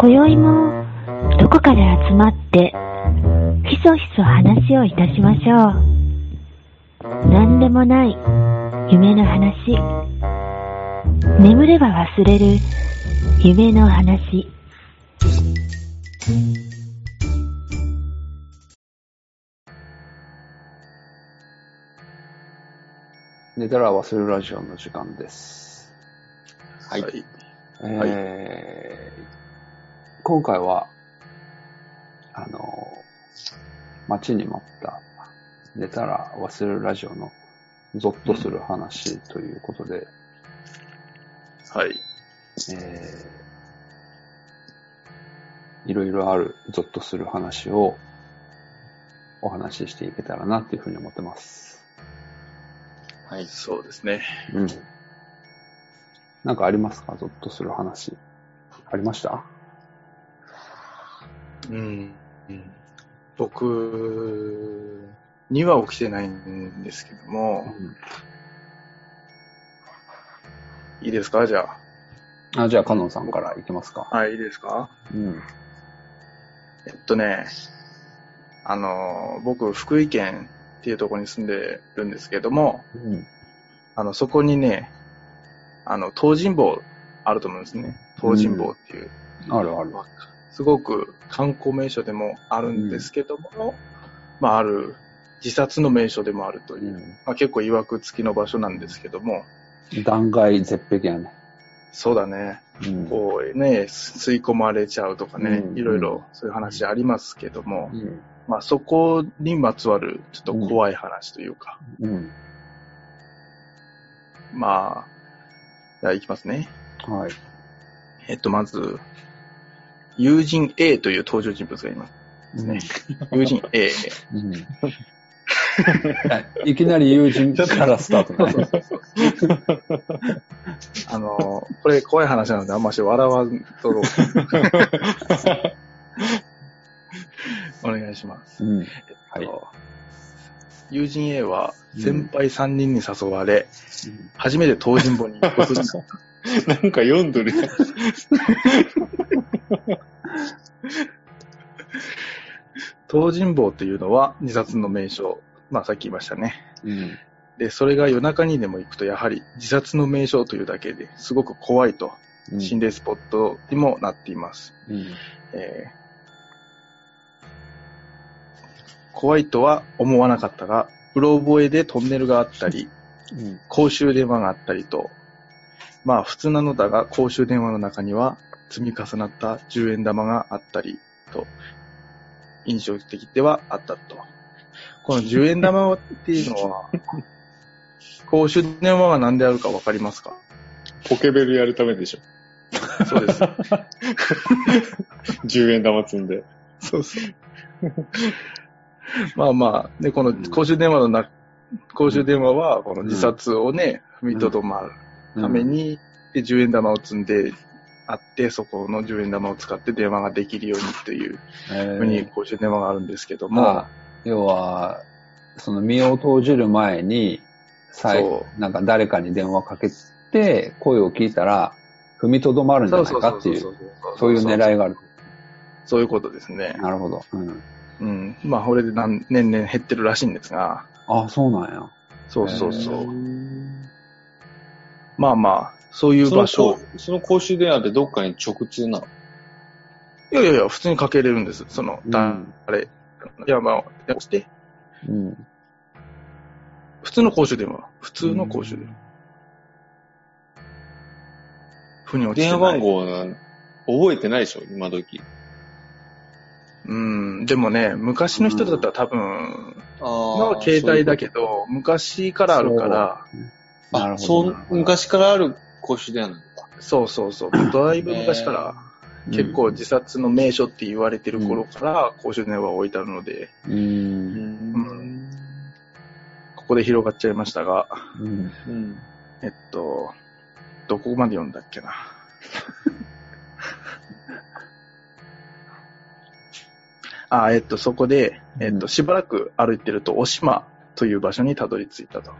今宵もどこかで集まってひそひそ話をいたしましょう。何でもない夢の話。眠れば忘れる夢の話。寝たら忘れるラジオの時間です。はい。えー今回は、あの、待ちに待った、寝たら忘れるラジオのゾッとする話ということで、はい。えーいろいろあるゾッとする話をお話ししていけたらなっていうふうに思ってます。はい。そうですね。うん。なんかありますか？ゾッとする話。ありました？うん。うん僕には起きてないんですけども、いいですか？じゃあ、じゃあ、カノンさんからいきますか。あ。はい、いいですか？うん。えっとね、あの、僕、福井県っていうところに住んでるんですけども、うん。あの、そこにね、あの、東尋坊あると思うんですね。東尋坊っていう。あるある。すごく観光名所でもあるんですけども、まあ、ある自殺の名所でもあるという、まあ、結構曰く付きの場所なんですけども、断崖絶壁やね。そうだね、うん。こうね、吸い込まれちゃうとかね、うんいろいろそういう話ありますけども、うん。まあ、そこにまつわるちょっと怖い話というか、うん。まあ、じゃあ行きますね。はい。えっと、まず、友人 A という登場人物がいますね。友人 A。うん。いきなり友人 からスタートね。あの、これ怖い話なのであんまし笑わんとろう。お願いします。うん。えっとはい友人 A は先輩3人に誘われ、初めて東尋坊に行くことになった。なんか読んどるやん。東尋坊というのは自殺の名所。まあさっき言いましたね。うん。で、それが夜中にでも行くとやはり自殺の名所というだけですごく怖いと、うん。心霊スポットにもなっています。うん。えー怖いとは思わなかったが、うろ覚えでトンネルがあったり、うん。公衆電話があったりと、まあ普通なのだが公衆電話の中には積み重なった10円玉があったりと、印象的ではあったと。この10円玉っていうのは、公衆電話が何であるかわかりますか？ポケベルやるためでしょ。そうです。10円玉積んで。そうそう。まあまあ、で、この公衆電話のな、公衆電話は、この自殺をね、踏みとどまるために、で、10円玉を積んであって、そこの10円玉を使って電話ができるようにというえふうにー、公衆電話があるんですけども、まあ、要は、その身を投じる前に、最そなんか誰かに電話かけて、声を聞いたら、踏みとどまるんじゃないかっていう、そういう狙いがある。そういうことですね。なるほど。うん。うん。まあ、これで何年々減ってるらしいんですが、あ、そうなんや。そうそうそう。まあまあ、そういう場所。こその公衆電話ってどっかに直通なの？いやいやいや、普通にかけれるんです。その、だうんあれ、電話を押して、うん。普通の公衆電話。普通の公衆電話。腑に落ちて電。話番号なん覚えてないでしょ？今時。うん、でもね、昔の人だったら多分、あ今は携帯だけど、昔からあるから、あ、そう、昔からある公衆電話なのか。そうそうそう、だいぶ昔から、結構自殺の名所って言われてる頃から公衆電話を置いてあるので、う。うんんここで広がっちゃいましたが、うん。うん。えっと、どこまで読んだっけな。あ、えっと、そこで、えっと、しばらく歩いてると、おしまという場所にたどり着いたと。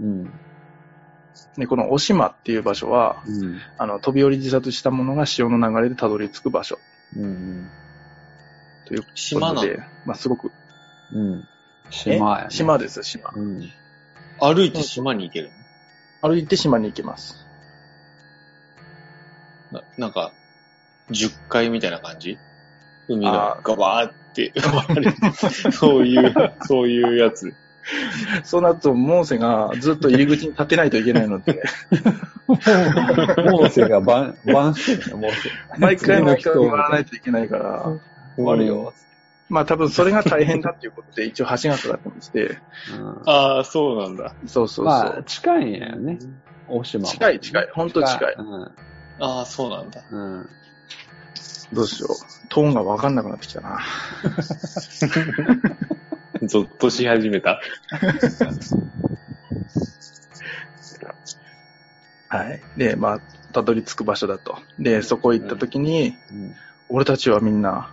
うん。で、このお島っていう場所は、うん。あの、飛び降り自殺した者が潮の流れでたどり着く場所うん。というこ島なの？とで、まあ、すごく、うん。島やね。島です、島。うん。歩いて島に行ける歩いて島に行けます。のななんか、10階みたいな感じ？海がガバーっ て、そういう、そういうやつ。そうなると、モーセがずっと入り口に立てないといけないので、モーセが番、番してるね、モーセ。毎回毎回次の人回らないといけないから、終わるよ。まあ多分それが大変だっていうことで、一応橋がかかってまして、うんああ、そうなんだ。そうそうそう。まあ、近いんやよね。大島も近い近い、ほんと近い。うん。ああ、そうなんだ。うん。どうしよう。トーンがわかんなくなってきたな。ゾッとし始めた。はい。で、まあ、たどり着く場所だと。で、そこ行った時に、うん。俺たちはみんな、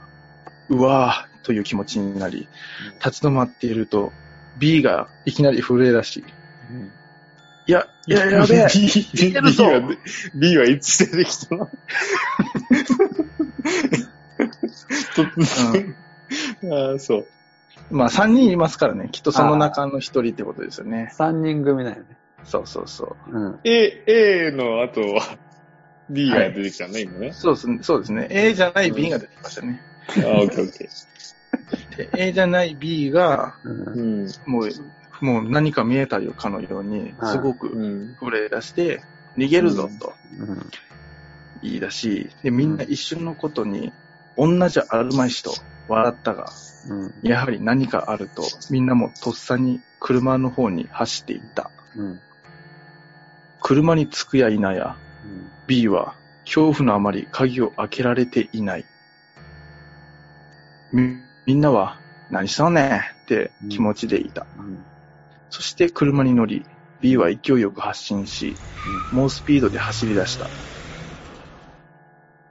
うわーという気持ちになり、立ち止まっていると、B がいきなり震え出し、いや、いや、やべえ。B, B は、B はいつ出てきたの？ああ、そう。まあ、3人いますからね。きっとその中の1人ってことですよね。三人組だよね。そうそうそう。うん。A、A の後は B が出てきたね、今ね。そうですね。そうですね。A じゃない B が出てきましたね。ああ、オッケーオッケで A じゃない B が、うん。もう、もう何か見えたよかのように、はいすごくうん。震え出して、逃げるぞとうん。言い出し、で、みんな一瞬のことに、同じあるまいしと笑ったが、うん。やはり何かあると、みんなもとっさに車の方に走っていった。うん。車に着くや否や、B は恐怖のあまり鍵を開けられていない。み、みんなは何しとんね？んって気持ちでいた。うん。そして車に乗り、B は勢いよく発進し、猛スピードで走り出した。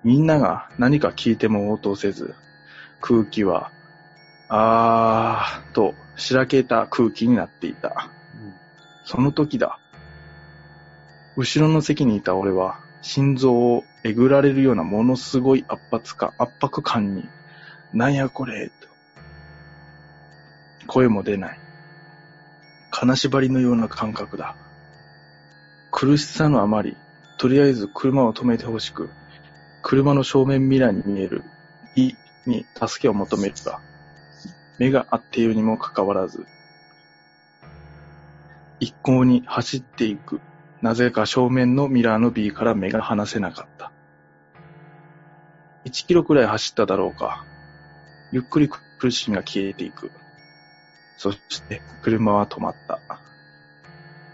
みんなが何か聞いても応答せず、空気は、あーと、しらけた空気になっていた。その時だ。後ろの席にいた俺は、心臓をえぐられるようなものすごい圧迫感、圧迫感に、なんやこれ、と。声も出ない。金縛りのような感覚だ。苦しさのあまり、とりあえず車を止めてほしく、車の正面ミラーに見える E に助けを求めるが、目が合っているにもかかわらず、一向に走っていく、なぜか正面のミラーの B から目が離せなかった。1キロくらい走っただろうか。ゆっくり苦しみが消えていく。そして車は止まった。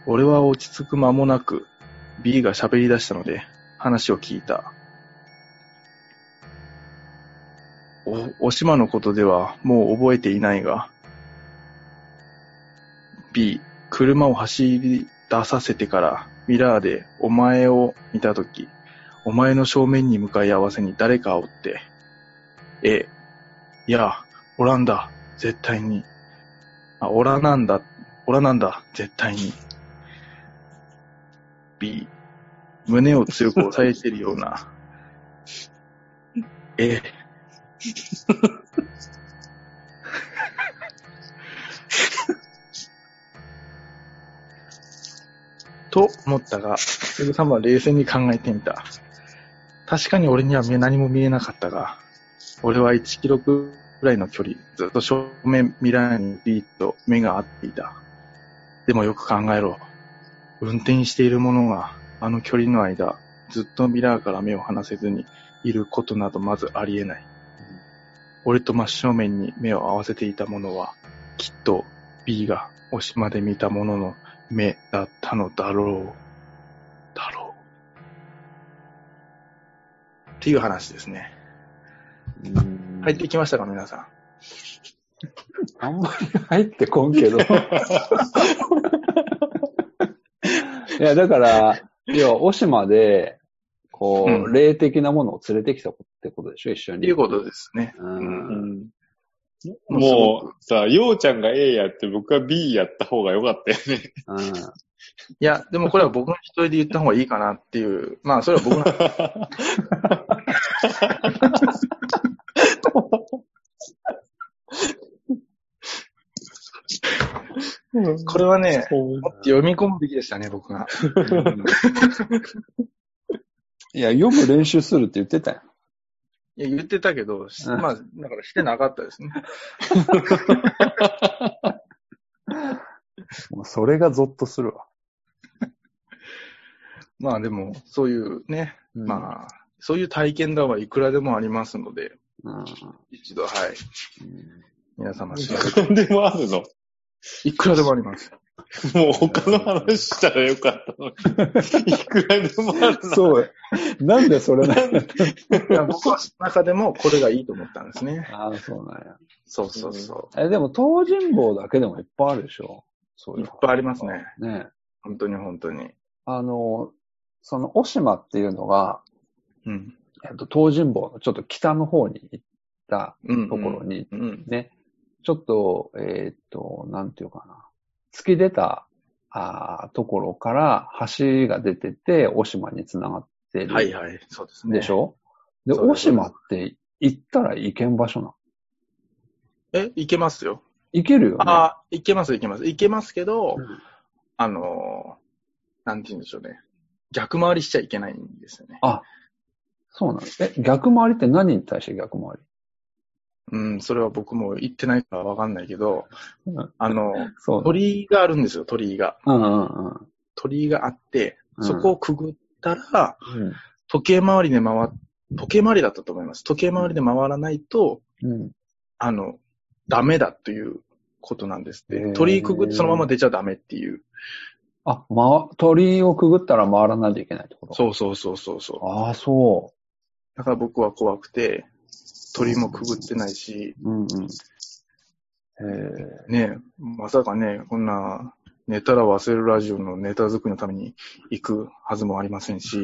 俺は落ち着く間もなく B が喋り出したので話を聞いた。お、おしまのことではもう覚えていないが、B、車を走り出させてからミラーでお前を見たとき、お前の正面に向かい合わせに誰かおって、A、いや、おらんだ、絶対に。あ、オラなんだ、オラなんだ、絶対に。B、胸を強く押さえてるような。A、と思ったが、セグ様は冷静に考えてみた。確かに俺には見え何も見えなかったが、俺は1キロくらいの距離、ずっと正面ミラーにビーッと目が合っていた。でもよく考えろ。運転している者があの距離の間、ずっとミラーから目を離せずにいることなどまずありえない。俺と真正面に目を合わせていた者は、きっと B がおしまで見たものの目だったのだろう。だろう。っていう話ですね。入ってきましたか、皆さん？あんまり入ってこんけど。いや、だから、要は、オシマで、こう、うん霊的なものを連れてきたってことでしょ、一緒に。っていうことですね。う。うんん。もうさ、ようちゃんが A やって僕が B やった方が良かったよね。うん。いや、でもこれは僕の一人で言った方がいいかなっていう、まあそれは僕の、これはね、もっと読み込むべきでしたね、僕が。いや、読む練習するって言ってたよ。いや、言ってたけど、しうんまあ、だからしてなかったですね。もうそれがゾッとするわ。まあでも、そういうね、うんまあ、そういう体験談はいくらでもありますので、うん。一度、はい、皆様調べて、何でもあるの？いくらでもあります。もう他の話したらよかったのに。いくらでもあるの。そう。なんでそれなんだいや僕はその中でもこれがいいと思ったんですね。ああ、そうなんや。そうそうそえ、でも、東尋坊だけでもいっぱいあるでしょ？そうう。いうのいっぱいありますね。ね本当に本当に。あの、その、小島っていうのが、うん。えっと、東尋坊のちょっと北の方に行ったうん。ところに、うん。ね、ちょっと、えっと、なんていうかな、突き出た、あーところから橋が出てて、小島につながってる。はいはい。そうですね。でしょ？で、小そうです島って行ったら行けん場所なの？え、いけますよ。行けるよね。ああ、いけますいけます。いけますけど、うんあのー、なんて言うんでしょうね。逆回りしちゃいけないんですよね。あ、そうなの。え、逆回りって何に対して逆回うん、それは僕も言ってないからわかんないけど、りうんあの。鳥居があるんですよ、鳥居が。うんうんうん。鳥居があって、うんそこをくぐったら、うん時計回りで回っ、時計回りだったと思います。時計回りで回らないと、うん。あの、ダメだということなんですって。鳥居くぐってそのまま出ちゃダメっていう。あ、ま、鳥居をくぐったら回らないといけないってこと？そうそうそうそうそう。ああ、そだから僕は怖くて、鳥居もくぐってないし、う。うんうん。えねえ、まさかね、こんな、寝たら忘れるラジオのネタ作りのために行くはずもありませんし、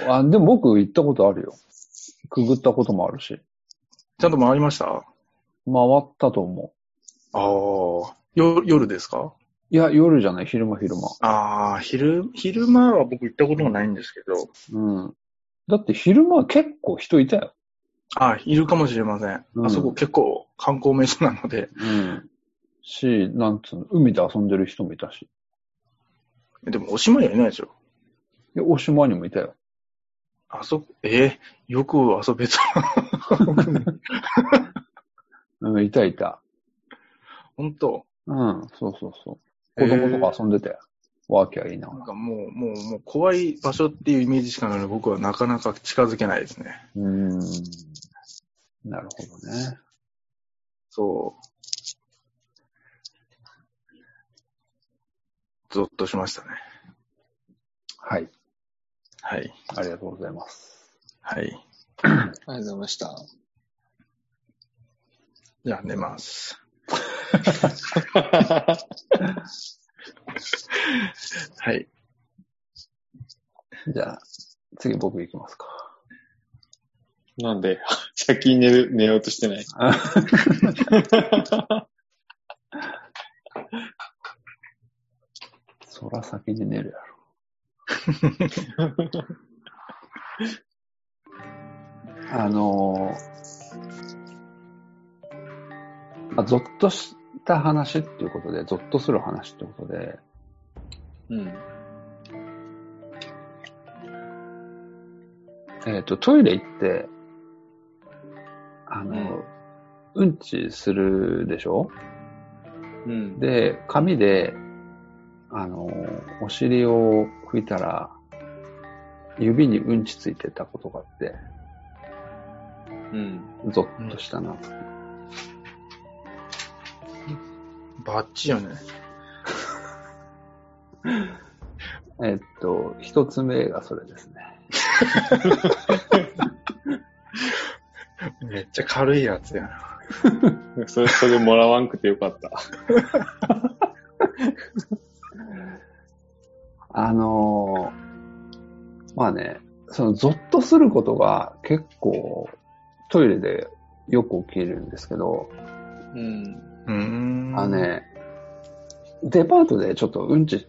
ー、あ、でも僕行ったことあるよ。くぐったこともあるし。ちゃんと回りました？あ回ったと思あ、よ夜ですか？う。いや、夜じゃない、昼間昼間。ああ、昼、昼間は僕行ったことがないんですけど、うん。だって昼間結構人いたよ。あいるかもしれません。うんあそこ結構観光名所なので、うん。し、なんつうの、海で遊んでる人もいたし。でもおしまいはいないでしょ。で、お島にもいたよ。あそこ、えーよく遊べた。うん、いたいた。本当うん、そうそうそう。子供とか遊んでたよ。ワーキャー言いながら。なんかもう、もう、もう怖い場所っていうイメージしかないので、僕はなかなか近づけないですね。うん。なるほどね。そう。ゾッとしましたね。はい。はい。ありがとうございます。はい。ありがとうございました。じゃあ寝ます。はい。じゃあ、次僕行きますか。なんで、先に寝る、寝ようとしてない。そら先に寝るやろ。あのーあ、ゾッとした話っていうことで、ゾッとする話ってことで、うん。えっ、と、トイレ行って、あの、うん、ちするでしょ？うん。で、紙で、あの、お尻を拭いたら、指にうんちついてたことがあって、うん。ゾッとしたな。バッチよね。えっと、一つ目がそれですね。めっちゃ軽いやつやな。それ、それもらわんくてよかった。あのーまあね、そのゾッとすることが結構トイレでよく起きるんですけど、うん。うーん。あのね、デパートでちょっとうんち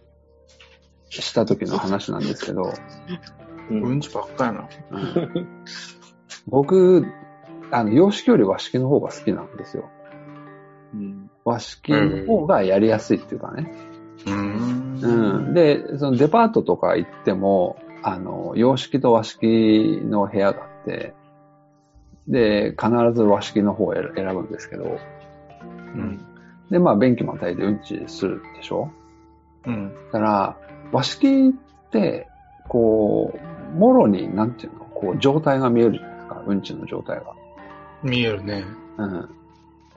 した時の話なんですけど、うんうんちばっかやな。うん僕、あの、洋式より和式の方が好きなんですよ。うん。和式の方がやりやすいっていうかね。うーん。うん。で、そのデパートとか行っても、あの、洋式と和式の部屋があって、で、必ず和式の方を選選ぶんですけど、うん。で、まあ、便器またいでうんちするでしょ？うん。だから、和式って、こう、もろに、なんていうの、こう、状態が見えるじゃないですか？うんちの状態が。見えるね。うん。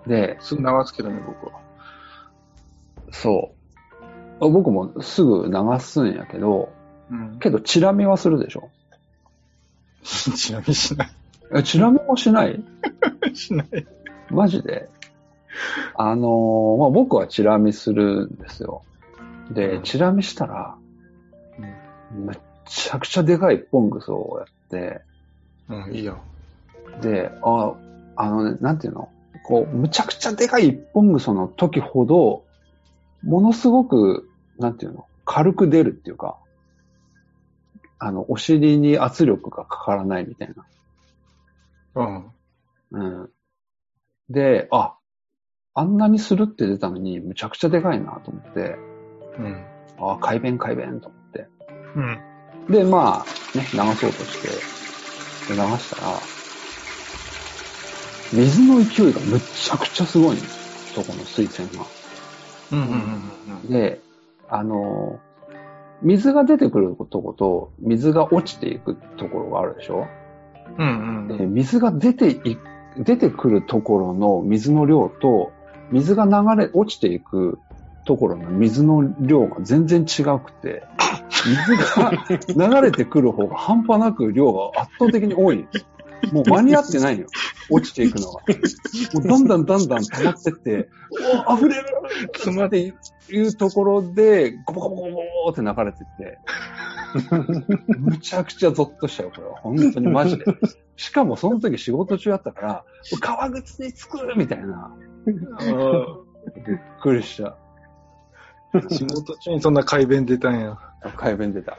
で、すぐ流すけどね、僕は。そう。僕もすぐ流すんやけど、うん。けど、チラ見はするでしょ？ちなみにしない。え、チラ見もしない？しない。マジで？あのーまあ、僕はチラ見するんですよ。でう、んチラ見したら、めっちゃくちゃでかい一本グソをやって、うん、いいよ。で、あ、あのね、なんていうの？こう、むちゃくちゃでかい一本グソの時ほど、ものすごく、なんていうの？軽く出るっていうか、あの、お尻に圧力がかからないみたいな。うん。うん。で、あ、あんなにスルって出たのに、むちゃくちゃでかいなと思って、うん。あ、改便改便と思って。うん。で、まあ、ね、流そうとして、で流したら、水の勢いがむっちゃくちゃすごいんです。そこの水栓が。うん。うん。うん。で、あの、水が出てくるとこと、水が落ちていくところがあるでしょ？うん。うん。で水が出てい、出てくるところの水の量と、水が流れ、落ちていくところの水の量が全然違くて、水が流れてくる方が半端なく量が圧倒的に多いんです。もう間に合ってないのよ。落ちていくのが。もうだんだんだんだん溜まってって、お溢れる詰まっていうところで、ゴボゴボゴボゴボって流れてって、むちゃくちゃゾッとしたよ、これは。本当にマジで。しかもその時仕事中やったから、革靴につくみたいな。びっくりした。仕事中にそんな改弁出たんや。改弁出た。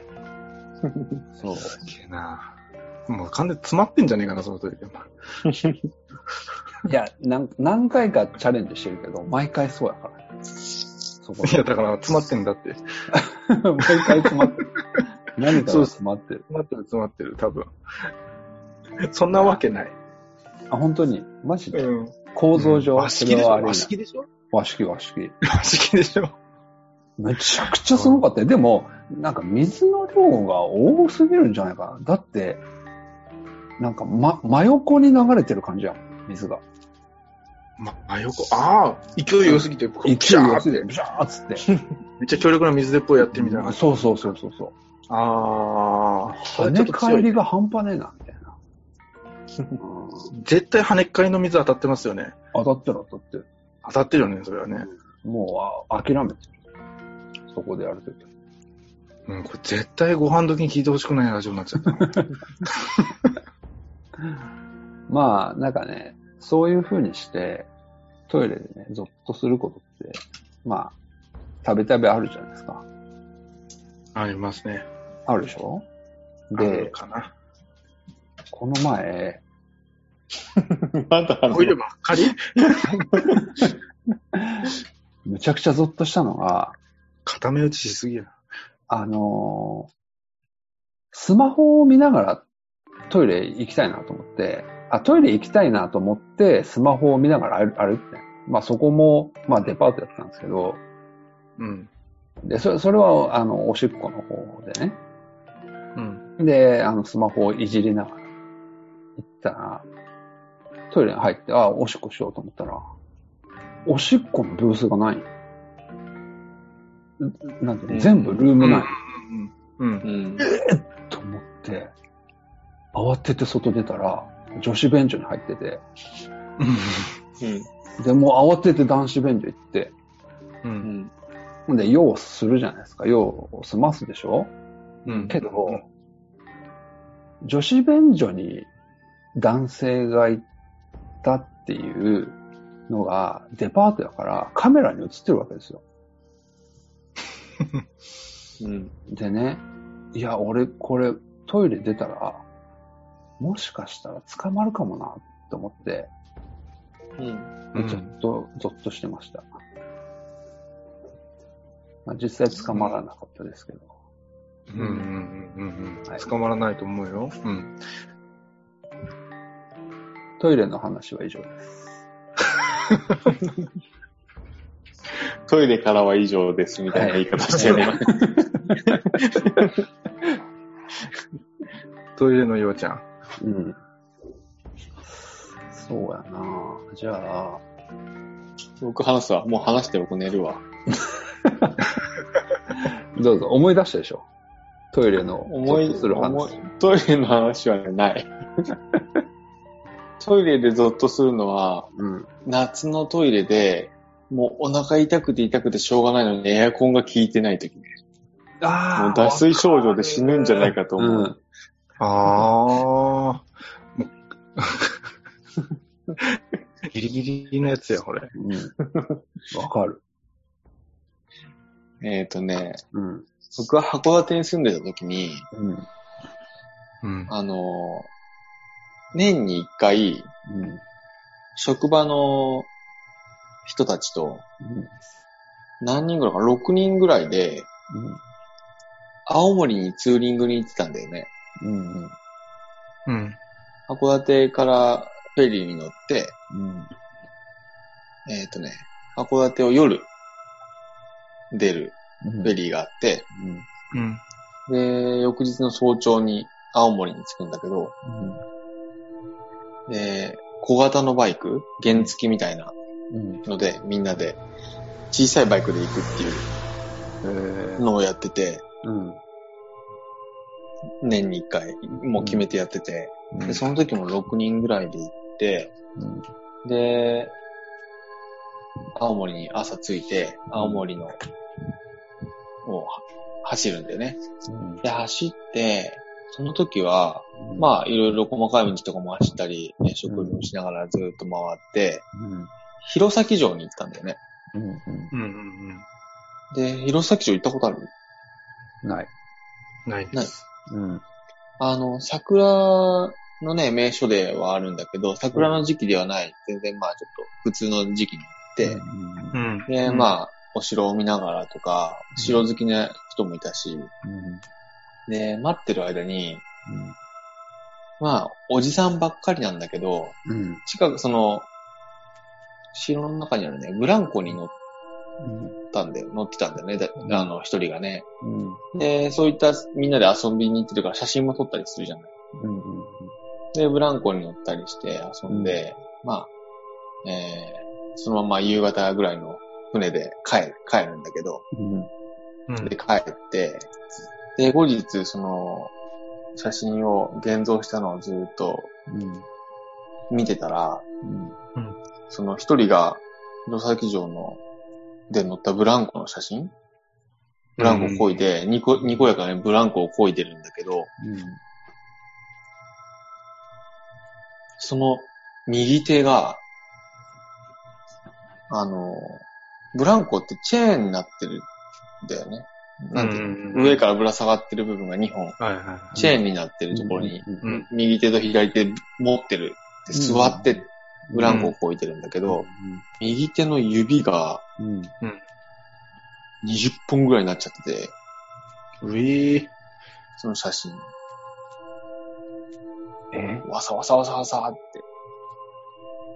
そう。すげえな。もう完全に詰まってんじゃねえかな、その時。いや、なん何回かチャレンジしてるけど、毎回そうやから。いや、だから詰まってんだって。毎回詰まってる。何かが詰まってる。詰まってる、詰まってる、多分。そんなわけない。あ、本当に？マジで、ん。構造上、和式でしょ？それはあり和式でしょ？和式和式。和式でしょ？めちゃくちゃすごかったよ。でも、なんか水の量が多すぎるんじゃないかな。だって、なんか、ま、真横に流れてる感じやん、水が。ま、真横？ああ、勢い良すぎて、勢いビシャーよすぎて、ブシャーっつって。めっちゃ強力な水鉄砲やってるみたいな。そうそうそうそうそう。ああ、跳ね返りが半端ねえな、みたいな。うん絶対跳ねっ返りの水当たってますよね。当たってる当たってる。当たってるよね、それはね。もうあ諦めてる。そこでやるとき。うん、これ絶対ご飯時に聞いてほしくないラジオになっちゃった。まあ、なんかね、そういう風にして、トイレでね、ゾッとすることって、まあ、たびたびあるじゃないですか。ありますね。あるでしょ？あるで、かな。この前、まだあるトイレばっかりむちゃくちゃゾッとしたのが、固め打ちしすぎや。あのースマホを見ながらトイレ行きたいなと思って、あ、トイレ行きたいなと思って、スマホを見ながら歩歩いて、まあそこも、まあデパートやってたんですけど、うん。で、それ、それは、あの、おしっこの方でね。うん。で、あの、スマホをいじりながら行ったら、トイレに入って、あ、おしっこしようと思ったら、おしっこのブースがない。んなんていうの？全部ルーム内。うん。うん。うん。と思って、慌てて外出たら、女子便所に入ってて、うん。で、もう慌てて男子便所行って、う。うんん。ほんで、用をするじゃないですか。用を済ますでしょ？うん。けど、女子便所に男性がいったっていうのが、デパートだからカメラに映ってるわけですよ。うん。でね、いや、俺、これ、トイレ出たら、もしかしたら捕まるかもな、って思って、うん。ちょっと、ゾッとしてました。まあ、実際捕まらなかったですけど。うんうんうんうんうん。はい捕まらないと思うよ。うん。トイレの話は以上です。トイレからは以上ですみたいな言い方してる、今トイレのようちゃん。うん。そうやなじゃあ、僕話すわ。もう話して僕寝るわ。どうぞ、思い出したでしょトイレの、思い、ゾッとする思話い。トイレの話はね、ない。トイレでゾッとするのは、うん。夏のトイレで、もうお腹痛くて痛くてしょうがないのにエアコンが効いてない時ね。あもう脱水症状で死ぬんじゃないかと思う。うん。ああ。ギリギリのやつや、これ。うん。わかる。えっ、とね、うん。僕は函館に住んでた時に、うん。うん。あの、年に一回、うん。職場の人たちと、何人ぐらいかな ?6 人ぐらいで、青森にツーリングに行ってたんだよね。うん。うん。うん。函館からフェリーに乗って、うん。えっ、とね、函館を夜出るうん。フェリーがあって、うん。うん。で、翌日の早朝に青森に着くんだけど、うん。で、小型のバイク、原付きみたいなうん。ので、みんなで小さいバイクで行くっていうえー。のをやってて、うん。年に一回、もう決めてやってて、で、その時も6人ぐらいで行って、うん。で、青森に朝着いて、青森の、を走るんだよね。で、走って、その時は、うん、まあ、いろいろ細かい道とかも走ったり、ね、食事もしながらずっと回って、うん。弘前城に行ったんだよね。うん。うん。うん。で、弘前城行ったことある？ない。ないです。うん。あの、桜のね、名所ではあるんだけど、桜の時期ではない。全然まあちょっと普通の時期に行って、うん。で、うんまあ、お城を見ながらとか、城好きな人もいたし、うん。で、待ってる間に、まあ、おじさんばっかりなんだけど、うん。近く、その、城の中にあるね、ブランコに乗ったんだよ、乗ってたんだよね、だあの、一人がね。うん。で、そういったみんなで遊びに行ってるから写真も撮ったりするじゃない。うん。で、ブランコに乗ったりして遊んで、まあ、えー、そのまま夕方ぐらいの船で帰る、帰るんだけど、うん。うんで、帰って、で、後日、その、写真を現像したのをずっとうん。見てたら、うん。その一人が、弘前城の、で乗ったブランコの写真？ブランコを漕いで、にこ、にこやかにブランコを漕いでるんだけど、その右手が、あの、ブランコってチェーンになってるんだよね。なんていうの、上からぶら下がってる部分が2本、はいはい。チェーンになってるところに、うん。うん。右手と左手持ってる。で座ってブランコをこいてるんだけど、右手の指がうん。20本ぐらいになっちゃってて、うえー。その写真。え？わさわさわさわさって。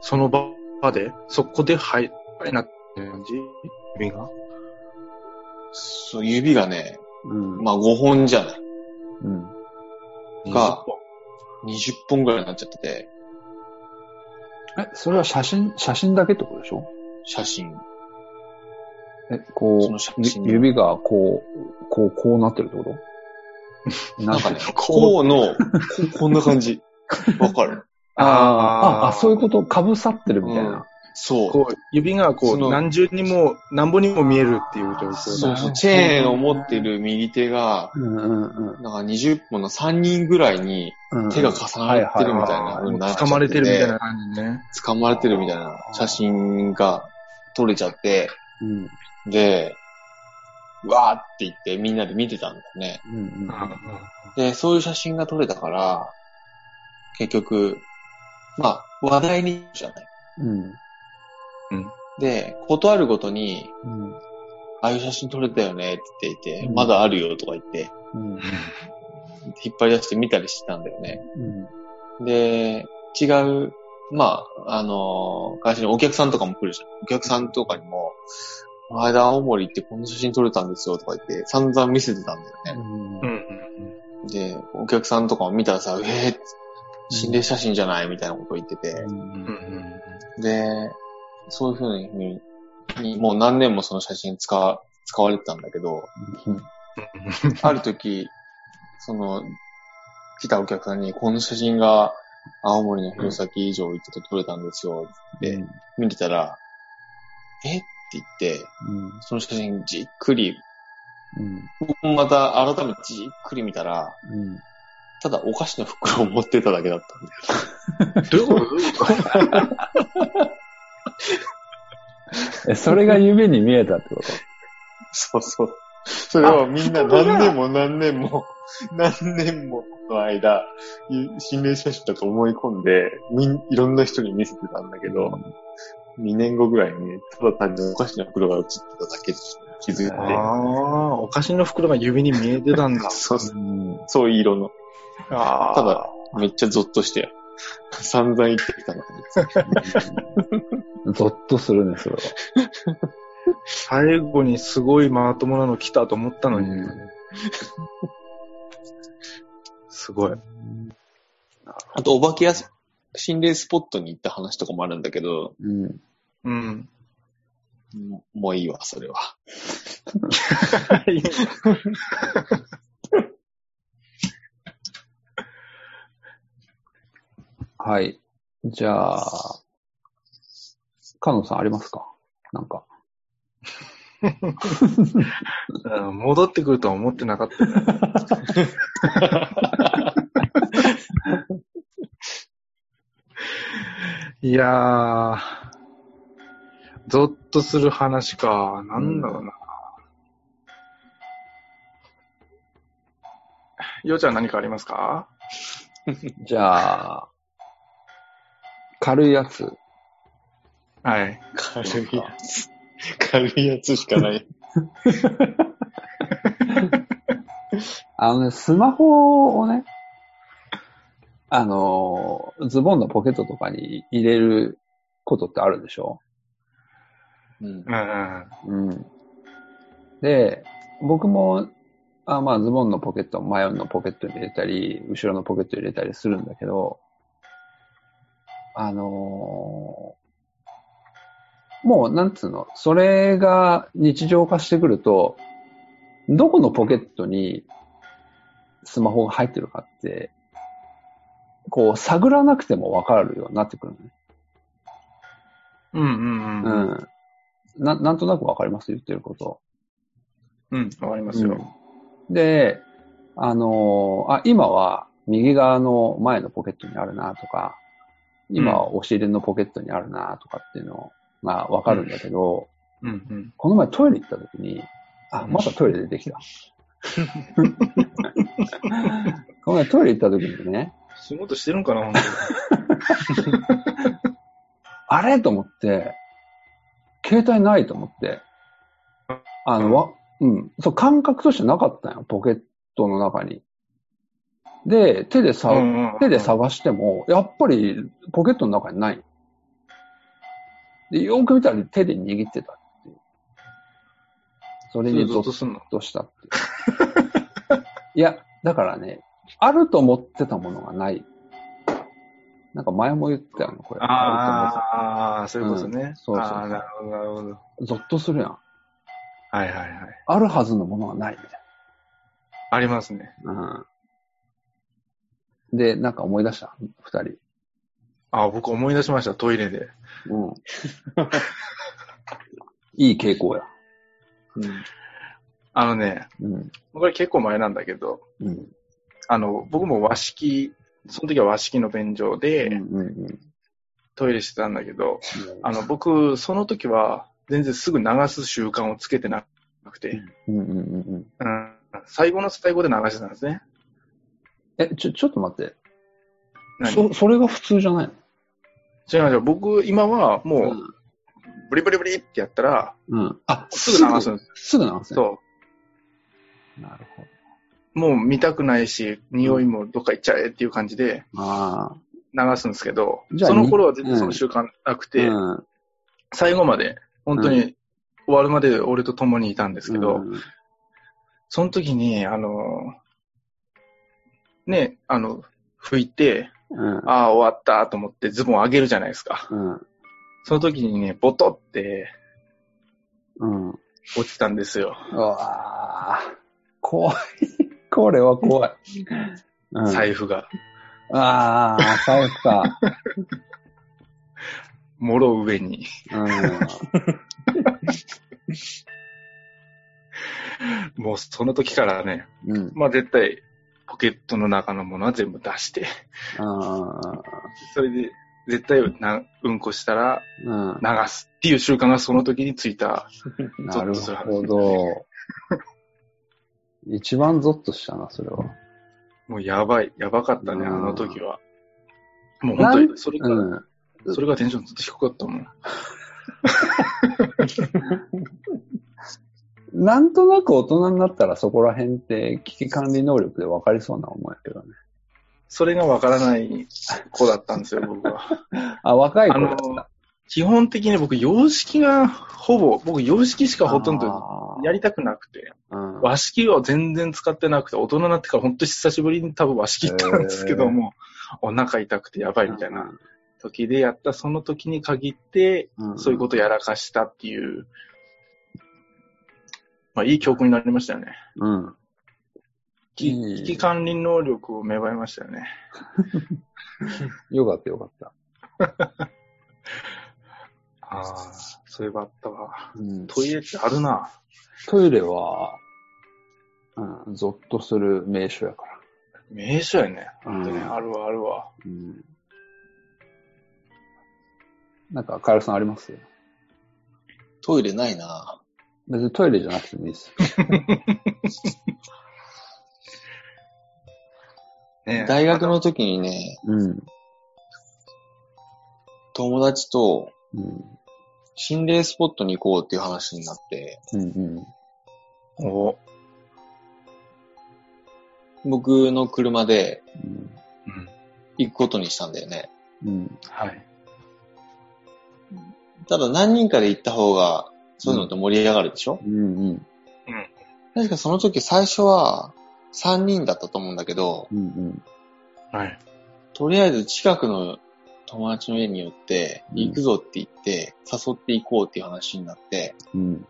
その場で、そこで入いなってる感じ？指が？そう、指がね、うん。まあ5本じゃない。うん。が20本ぐらいになっちゃってて、え、それは写真、写真だけってことでしょ？写真。え、こその写う、指がこう、こう、こうなってるってこと？なんかね、ここうの、ここんな感じ。わかる あーあ、あ、そういうこと、かぶさってるみたいな。そう。こう、指がこ、そうの何重にも、何本にも見えるっていう状況だそうそう、チェーンを持ってる右手が、うんうんうんなんか20本の3人ぐらいにうん。手が重なってるみたいな風になっちゃってて掴まれてるみたいな感じね。掴まれてるみたいな写真が撮れちゃって、うん。で、うわーって言ってみんなで見てたんだよね。うんうんで、そういう写真が撮れたから、結局、まあ、話題にじゃない。うん。で、ことあるごとに、うん。ああいう写真撮れたよねって言っていて、うんまだあるよとか言って、うん。引っ張り出して見たりしてたんだよね。うん。で、違う、まあ、あの会社にお客さんとかも来るじゃん。お客さんとかにも、この間青森行ってこの写真撮れたんですよとか言って、散々見せてたんだよね。うんうんで、お客さんとかも見たらさ、えー、心霊写真じゃないみたいなこと言ってて、で、そういうふうに、にもう何年もその写真使わ、使われてたんだけど、ある時、その、来たお客さんに、この写真が青森の弘前以上行って撮れたんですよって見てたら、え？って言って、うん。その写真じっくり、うん。僕もまた改めてじっくり見たら、うん。ただお菓子の袋を持ってただけだったんだよ。どういうこと？え、それが夢に見えたってこと？そうそう。それをみんな何年も何年も、何年もの間、心霊写真だと思い込んで、みん、いろんな人に見せてたんだけど、2年後ぐらいに、ただ単にお菓子の袋が映ってただけで気づいて、ああ、お菓子の袋が指に見えてたんだ。そうそううん。そういう色の。ああ。ただ、めっちゃゾッとして、散々言ってきたのに。ゾッとするね、それは。最後にすごいまともなの来たと思ったのに。うんすごい。あと、お化けや心霊スポットに行った話とかもあるんだけど、うん。うん。ももういいわ、それは。はい。じゃあ、カノさんありますか？なんか。うん戻ってくるとは思ってなかったね。いやー、ゾッとする話か。なんだろうな。ようちゃん何かありますか？じゃあ、軽いやつ。はい。軽いやつ。軽いやつしかない。あのね、スマホをね、あの、ズボンのポケットとかに入れることってあるでしょ？うん。うん。うん。で、僕も、あまあ、ズボンのポケット、前のポケットに入れたり、後ろのポケットに入れたりするんだけど、あのーもう、なんつうの、それが日常化してくると、どこのポケットにスマホが入ってるかって、こう、探らなくてもわかるようになってくるのね。うんうんうん。うん。な、なんとなくわかります？言ってること。うん、わかりますよ。で、あのーあ、今は右側の前のポケットにあるなとか、今はお尻のポケットにあるなとかっていうのがわかるんだけど、うんうん。この前トイレ行った時に、あ、またトイレ出てきた。この前トイレ行った時にね、仕事してるんかな、本当に。あれと思って、携帯ないと思って、あの、わ、うん、そう、感覚としてなかったよ、ポケットの中に。で、手でさ、うんうんうん手で探しても、やっぱりポケットの中にない。で、よく見たら手で握ってたっていう。それにゾッとしたっていう。いや、だからね、あると思ってたものがない。なんか前も言ったよね、これ。あああ、そういうことね。うんそうそうそうなるほど、なるほど。ゾッとするやん。はいはいはい。あるはずのものがないみたいありますね。な。うん。で、なんか思い出した？二人。あ、僕思い出しました、トイレで。うん。いい傾向や。うん。あのね、うん。これ結構前なんだけど、うん。あの、僕も和式、その時は和式の便所でうん。うん。トイレしてたんだけど、あの、僕、その時は全然すぐ流す習慣をつけてなくて、うん。うん。うん。うん。うん、最後の最後で流してたんですね。え、ちょ、ちょっと待って。何？そ、それが普通じゃないの？違う違う、僕、今はもう、ブリブリブリってやったら、うん。うん。あ、すぐ流すんです。すぐ流すね。そう。なるほど。もう見たくないし、匂いもどっか行っちゃえっていう感じであ流すんですけど、じゃあその頃は全然その習慣なくあ。て、うん。最後まで、本当うに終わるまで俺と共にいたんですけど、うんその時に、あの、ね、あの、拭いて、うん。ああ、終わったと思ってズボン上げるじゃないですか。うん。その時にね、ボトってうん。落ちたんですよ。うわあ。怖い。これは怖い。うん。財布が。ああ、財布か。もろ上に。もうその時からね、うん。うん。まあ絶対、ポケットの中のものは全部出して、あそれで、絶対な、うんこしたらあ。流すっていう習慣がその時についた。うん。なるほど。一番ゾッとしたな、それは。もうやばい、やばかったね、あうんの時は。もう本当に、それが、うん。それがテンションずっと低かったもん。なんとなく大人になったらそこら辺って危機管理能力で分かりそうな思いやけどね。それがわからない子だったんですよ、僕は。あ、若い子あだっのた。、基本的に僕、洋式がほぼ、僕、洋式しかほとんどやりたくなくて、うん和式を全然使ってなくて、大人になってから本当久しぶりに多分和式行ったんですけども、お腹痛くてやばいみたいな時でやったその時に限って、うんそういうことやらかしたっていう、まあいい教訓になりましたよね。うん。危機管理能力を芽生えましたよね。よかったよかった。ああ、そういえばあったわ。うんトイレってあるな。トイレは、うん、ゾッとする名所やから。名所やね。うん本当ね、あるわ、あるわ。うん。なんか、カエルさんあります？トイレないな別にトイレじゃなくてもいいです。ね大学の時にね、うん。友達とうん。心霊スポットに行こうっていう話になって、うんうん。お、僕の車でうん。うん。行くことにしたんだよね。うん。はい。ただ何人かで行った方が、そういうのって盛り上がるでしょ、うんうん。確かその時最初は3人だったと思うんだけど、うんうん。はい。とりあえず近くの友達の家に寄って、うん行くぞって言って、誘って行こうっていう話になって、うん。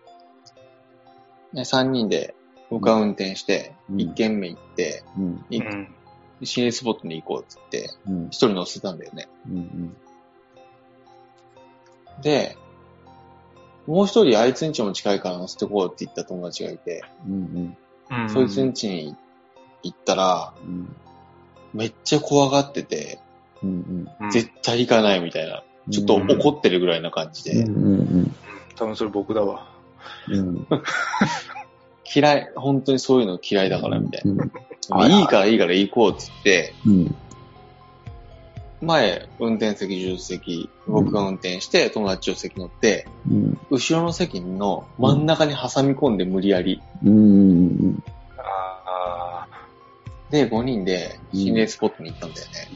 ね、3人で僕は運転して、うん1軒目行って、うん。いうん。心霊スポットに行こうって言って、うん。一人乗せたんだよね。うん。で、もう一人あいつん家も近いから乗せてこうって言った友達がいて、うん。うん。そいつん家に行ったら、うん。めっちゃ怖がってて、うん。うん、絶対行かないみたいな、ちょっと怒ってるぐらいな感じで、うん。多分それ僕だわ。うん。嫌い、本当にそういうの嫌いだからみたいな。うん。いいからいいから行こうって言って、うん。前、運転席、助手席、僕が運転して、友達助手席乗って、うん。後ろの席の真ん中に挟み込んで無理やり。うん。あで、5人で心霊スポットに行ったんだよね。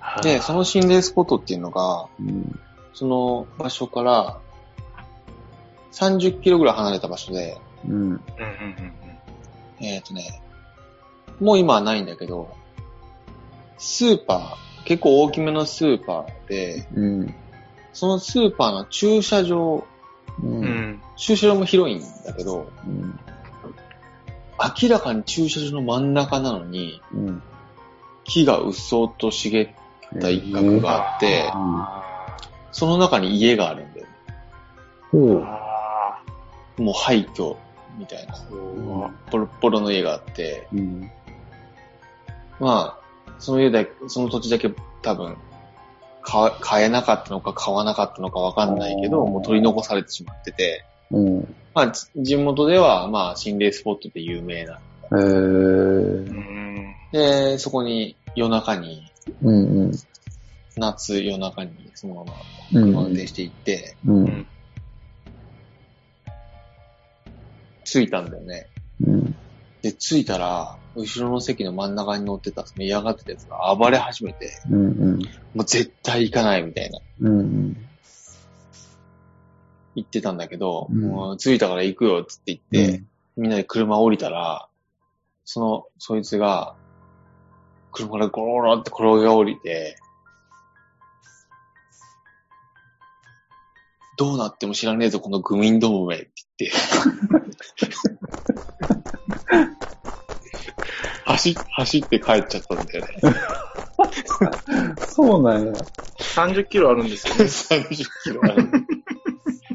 あ。で、その心霊スポットっていうのが、うん。その場所から30キロぐらい離れた場所で、うん。うんうんうんえっ、とね、もう今はないんだけど、スーパー、結構大きめのスーパーで、うん。そのスーパーの駐車場、う。うん。駐車場も広いんだけど、うん。明らかに駐車場の真ん中なのに、うん。木がうっそうと茂った一角があって、その中に家があるんだよ。もう廃墟みたいな。ーポロッポロの家があって、うん。まあ、その家だけ、その土地だけ多分、買買えなかったのか買わなかったのかわかんないけど、もう取り残されてしまってて、うん。まあ、じ地元では、まあ、心霊スポットで有名な。へー。うん。で、そこに夜中に、うんうん。夏夜中にそのままうん車運転して行って、うん。着いたんだよね。うん。で、着いたら、後ろの席の真ん中に乗ってた、その嫌がってたやつが暴れ始めて、うんうん。もう絶対行かないみたいなうんうん。言ってたんだけど、うんもう着いたから行くよって言って、みんなで車降りたら、その、そいつが、車からゴロゴロって転げ降りて、どうなっても知らねえぞ、この愚民どもめって言って。走、走って帰っちゃったんだよね。そうなんや。30キロあるんですよね。30キロある。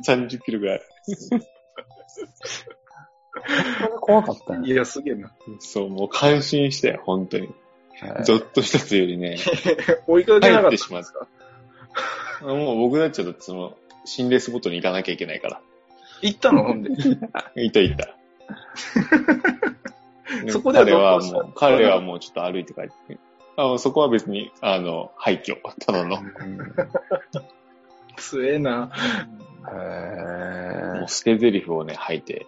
30キロぐらい。怖かったね。いや、すげえな。そう、もう感心したよ、本当に。ゾッとしたというよりね、追いかけなかっ帰ったてしまった。もう僕たちはその、心霊スポットに行かなきゃいけないから。行ったの？ほんで。いたいた。そこでは彼はもう、彼はもうちょっと歩いて帰って。あそこは別に、あの、廃墟、ただの。つえな。へもう捨て台詞をね、吐いて。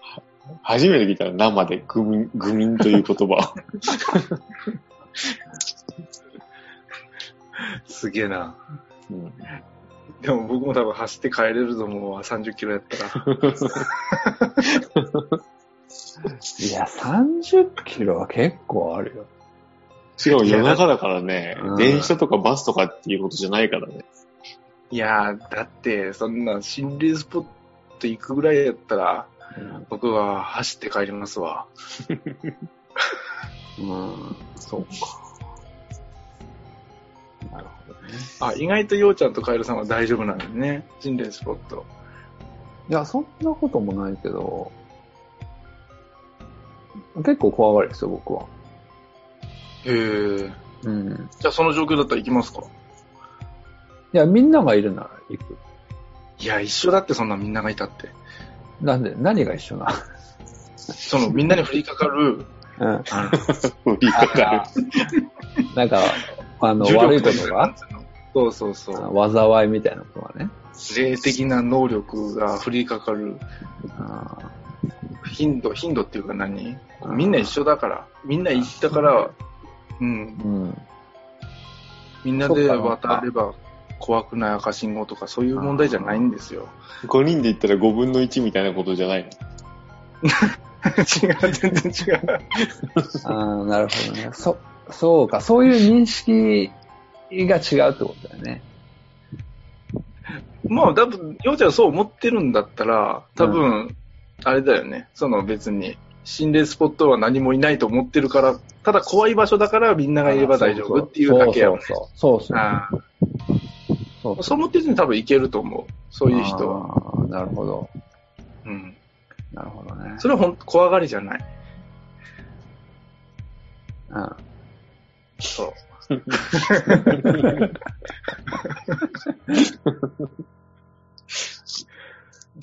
は 初めて聞いたら生で愚民、愚民という言葉 すげえな。を。うんでも僕も多分走って帰れると思うわ、30キロやったら。いや、30キロは結構あるよ。しかも夜中だからねうん、電車とかバスとかっていうことじゃないからね。いやー、だって、そんな心霊スポット行くぐらいやったら、僕は走って帰りますわ。うん。そうか。なるほどね。あ、意外とようちゃんとカエルさんは大丈夫なんだね。心霊スポット。いや、そんなこともないけど、結構怖がりですよ、僕は。へえ。うん。じゃあその状況だったら行きますか？いや、みんながいるなら行く。いや、一緒だってそんなみんながいたって。なんで、何が一緒なそのみんなに降りかかる、うん。あ 降りかかる。なんか、あの、悪いことが、そうそうそう。災いみたいなことがね。霊的な能力が降りかかるあ頻度、頻度っていうか何？みんな一緒だから。みんな行ったから、うん。ーうん。みんなで渡れば怖くない赤信号とかそういう問題じゃないんですよ。5人で行ったら5分の1みたいなことじゃないの？違う、全然違う。ああ、なるほどね。そ、そうか、そういう認識が違うってことだよね。まあ、多分、ようちゃんそう思ってるんだったら、多分、あれだよね。その別に、心霊スポットは何もいないと思ってるから、ただ怖い場所だからみんながいれば大丈夫っていうだけやもんね。そうそうそう。そう思ってる人に多分いけると思う。そういう人は。は。なるほど。うん。なるほどね。それはほんと怖がりじゃない。うん。そう。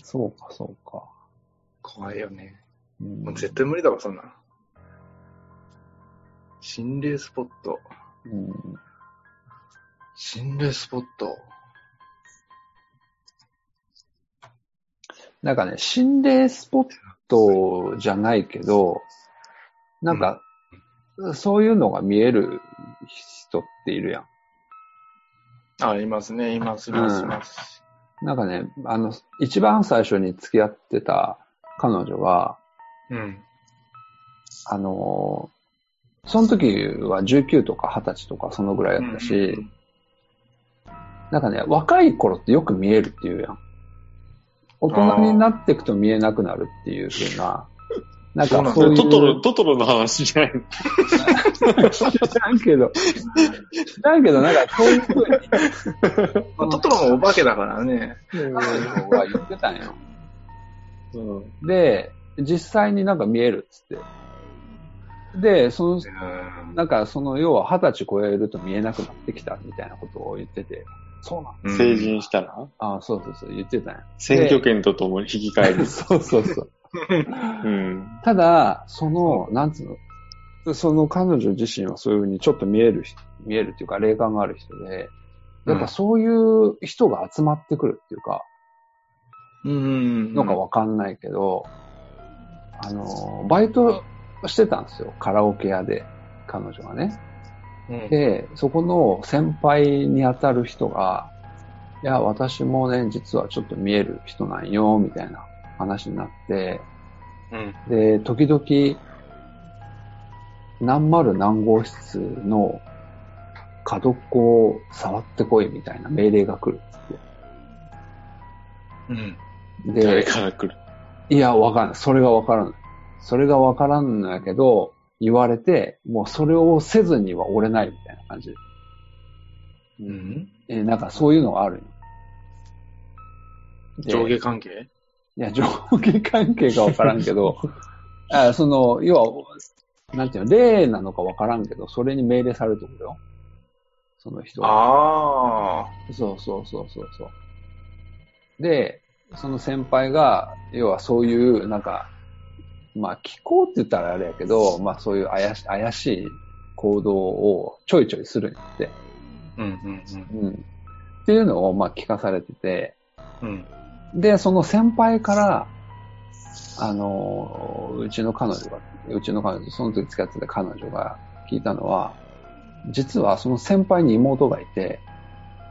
そうか、そうか。怖いよね。うんもう絶対無理だわ、そんなの。心霊スポット。うん心霊スポット。なんかね、心霊スポットじゃないけど、なんか、そういうのが見える人っているやん。あ、いますね、います、います、いうんます。なんかね、あの、一番最初に付き合ってた彼女が、うん。あのーその時は19とか20歳とかそのぐらいだったし、うんなんかね、若い頃ってよく見えるっていうやん。大人になっていくと見えなくなるっていう風ななんかそういう。トトロ、トトロの話じゃないの 知らんけど、知らんけど、なんかそういうふうに、まあ、トトロもお化けだからね。彼女は言ってたんよ。うん。で、実際になんか見えるっつって。で、その、なんかその、要は二十歳超えると見えなくなってきたみたいなことを言ってて、そうなんうん成人したら？ああ、そうそうそう、言ってたんよ。選挙権とともに引き換える。そうそうそう。うん。ただ、その、なんつうの、その彼女自身はそういうふうにちょっと見える人、見えるっていうか霊感がある人で、やっぱそういう人が集まってくるっていうか、うん。のかわかんないけど、あの、バイトしてたんですよ。カラオケ屋で、彼女がね。うん。で、そこの先輩に当たる人が、いや、私もね、実はちょっと見える人なんよ、みたいな話になって、うん。で、時々、何丸何号室の角っこを触ってこいみたいな命令が来るっつっうん。て。誰で、から来る？いや、わからない。それがわからない。それがわからんのやけど、言われて、もうそれをせずには折れないみたいな感じ。うん。えーなんかそういうのがある上下関係？いや、上下関係がわからんけど、あその、要は、なんていうの、例なのかわからんけど、それに命令されるってことよ。その人は。ああ。そうそうそうそうそう。で、その先輩が、要はそういう、なんか、まあ、気候って言ったらあれやけど、まあそういう怪し怪しい行動をちょいちょいするんやって。うんうんうん。っていうのを、まあ聞かされてて、うん。うん。で、その先輩から、あの、うちの彼女が、うちの彼女、その時付き合ってた彼女が聞いたのは、実はその先輩に妹がいて、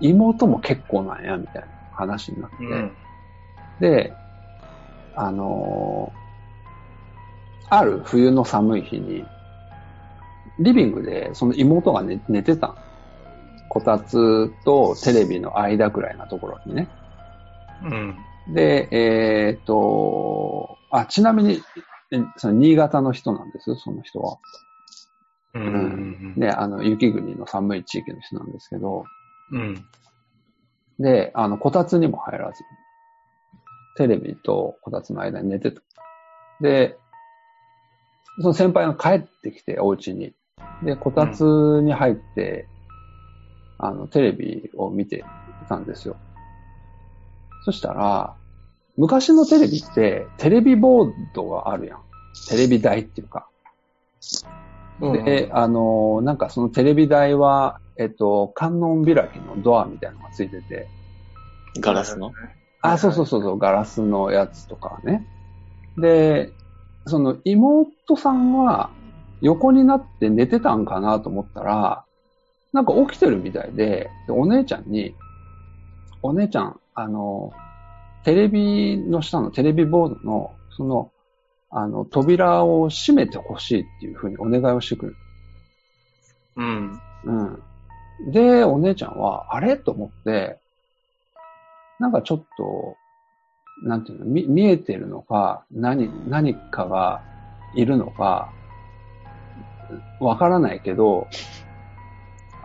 妹も結構なんや、みたいな話になって、うん。で、あのある冬の寒い日に、リビングでその妹が寝寝てたのこたつとテレビの間ぐらいなところにね。うん。で、えーっと、あ、ちなみに、えその新潟の人なんです、その人は。うん。うん。で、あの、雪国の寒い地域の人なんですけど、うん。で、あの、こたつにも入らず、テレビとこたつの間に寝てた。で、その先輩が帰ってきて、お家に。で、こたつに入って、あの、テレビを見てたんですよ。そしたら、昔のテレビって、テレビボードがあるやん。テレビ台っていうか。で、あの、なんかそのテレビ台は、えっと、観音開きのドアみたいなのがついてて、ガラスの？あ、そうそうそうそう、ガラスのやつとかね。で、その妹さんは横になって寝てたんかなと思ったら、なんか起きてるみたいで、でお姉ちゃんに、お姉ちゃん、あの、テレビの下のテレビボードの、その、あの、扉を閉めてほしいっていうふうにお願いをしてくる。うん。うん。で、お姉ちゃんは、あれ？と思って、なんかちょっと、なんていうの、見見えてるのか、何、何かがいるのか、わからないけど、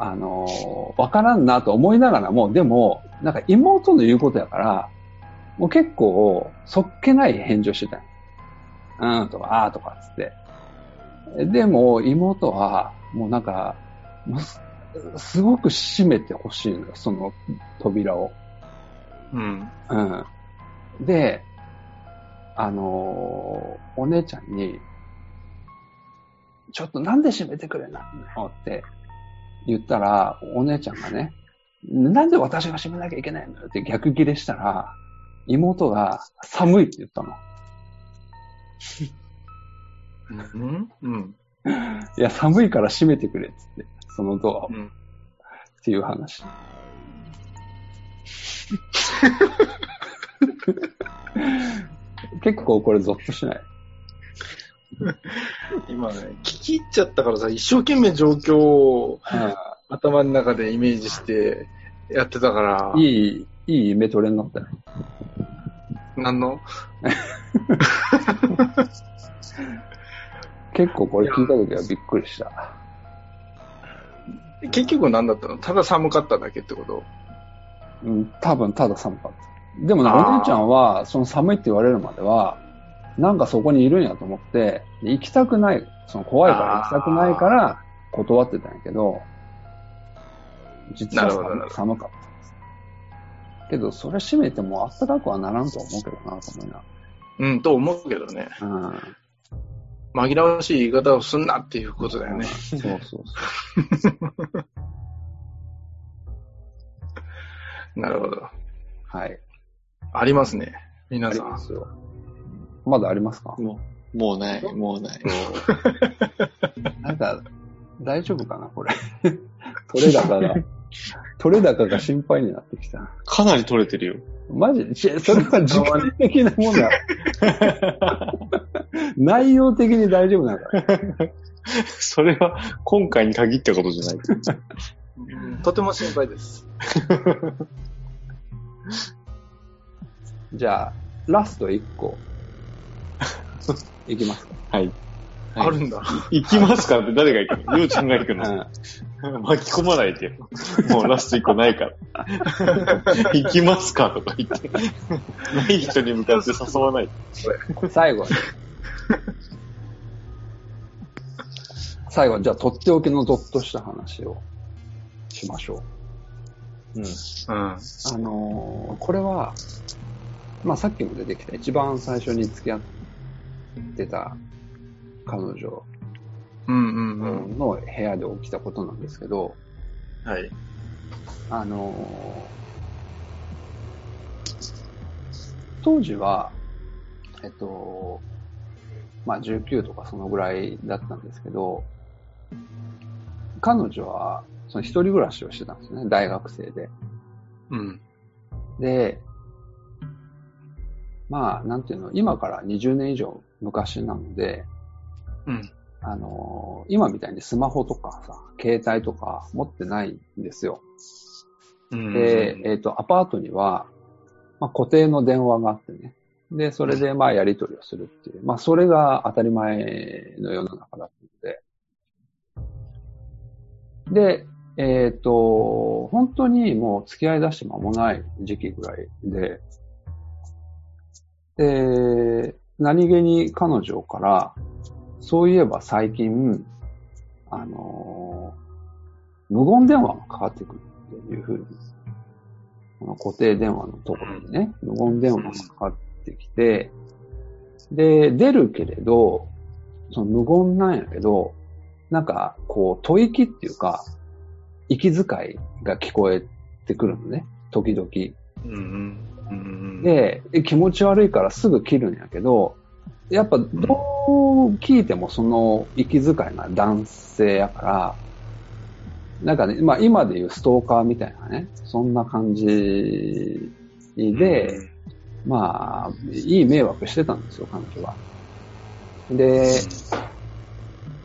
あの、わからんなと思いながらも、でも、なんか妹の言うことやから、もう結構、そっけない返事をしてたよ。うんとか、あーとかっつって。でも、妹は、もうなんか、すすごく閉めてほしいのよ、その扉を。うん。うん。で、あのーお姉ちゃんに、ちょっとなんで閉めてくれないのって言ったら、お姉ちゃんがね、なんで私が閉めなきゃいけないの？よって逆ギレしたら、妹が寒いって言ったの。うん？うん。いや、寒いから閉めてくれっつって、そのドアを。うんっていう話。結構これゾッとしない？今ね、聞き入っちゃったからさ、一生懸命状況を頭の中でイメージしてやってたから、いい、いい夢トレになったよ。何の？結構これ聞いた時はびっくりした。結局何だったの？ただ寒かっただけってこと？うん、多分ただ寒かった。でもね、あーお姉ちゃんは、その寒いって言われるまでは、なんかそこにいるんやと思って、行きたくない、その怖いから行きたくないから断ってたんやけど、実は寒寒かったんです。けど、それ閉めても暖かくはならんと思うけどな、と思いな。うん、と思うけどね。うん。紛らわしい言い方をすんなっていうことだよね。そうそうそう。なるほど。はい。ありますね。あ皆さん。りますよ。まだありますか？もう、もうない、もうない。なんか、大丈夫かな、これ。取れ高が、取れ高が心配になってきた。かなり取れてるよ。マジ、ちそれは時間的なものだ。内容的に大丈夫なのか？それは今回に限ったことじゃない。とても心配です。じゃあ、ラスト1個。いきますか。はい。あるんだ。行きますかって誰が行くの？りょうちゃんが行くうのん。巻き込まないでよ。もうラスト一個ないから。行きますかとか言って。ない人に向かって誘わない。最後に。最後に、じゃあ、とっておきのゾッとした話をしましょう。うん。うん。あのーこれは、まあさっきも出てきた一番最初に付き合ってた彼女。の部屋で起きたことなんですけど、はい。あのー当時は、えっと、まあ19とかそのぐらいだったんですけど、彼女はその一人暮らしをしてたんですね、大学生で。うん。で、まあ、なんていうの、今から20年以上昔なので、うん。あのー今みたいにスマホとかさ、携帯とか持ってないんですよ。うん。で、えっ、と、アパートには、まあ、固定の電話があってね。で、それでまあやり取りをするっていう、まあそれが当たり前の世の中だったので。で、えっ、と、本当にもう付き合い出して間もない時期ぐらいで、で、何気に彼女から、そういえば最近、あのー無言電話がかかってくるっていうふうに、この固定電話のところにね、無言電話がかかってきて、で、出るけれど、その無言なんやけど、なんか、こう、吐息っていうか、息遣いが聞こえてくるのね、時々。うん。で、で気持ち悪いからすぐ切るんやけど、やっぱどう聞いてもその息遣いが男性やから、なんかね、まあ今で言うストーカーみたいなね、そんな感じで、まあ、いい迷惑してたんですよ、彼女は。で、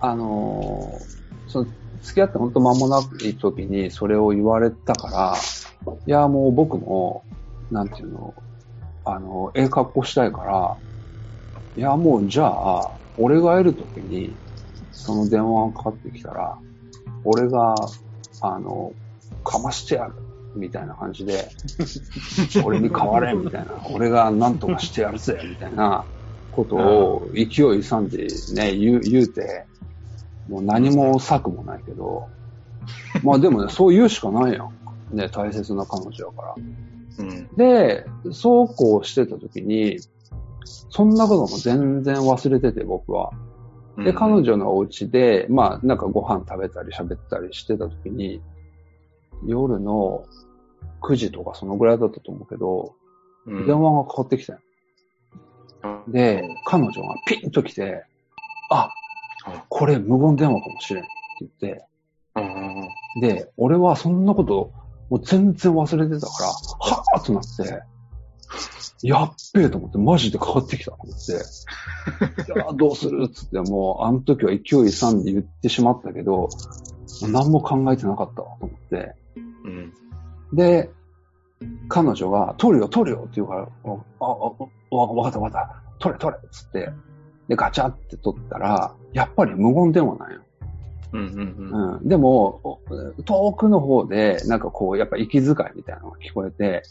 あのーその、付き合って本当間もない時にそれを言われたから、いや、もう僕も、なんていうの、あの、ええ格好したいから、いや、もうじゃあ、俺が会える時に、その電話がかかってきたら、俺が、あの、かましてやる、みたいな感じで、俺に代われ、みたいな、俺が何とかしてやるぜ、みたいなことを勢い勇んでね、言う、言うて、もう何も策もないけど、まあでもね、そう言うしかないやん。ね、大切な彼女やから。うん。で、そうこうしてた時に、そんなことも全然忘れてて、僕は。で、彼女のお家で、まあ、なんかご飯食べたり喋ったりしてた時に、夜の9時とかそのぐらいだったと思うけど、うん、電話がかかってきたよ。で、彼女がピンと来て、あ、これ無言電話かもしれんって言って、うん。で、俺はそんなこと、もう全然忘れてたから、はぁーとなって、やっべえと思って、マジでかかってきたと思って、いやどうするっつって、もう、あの時は勢い勇んで言ってしまったけど、何も考えてなかったわと思って、うん。で、彼女が、取るよ、取るよって言うから、あ、あ、わ、わかったわかった、取れ取れっつって、で、ガチャって取ったら、やっぱり無言電話なんよ。うんうんうん。うん。でも、お遠くの方で、なんかこう、やっぱ息遣いみたいなのが聞こえて、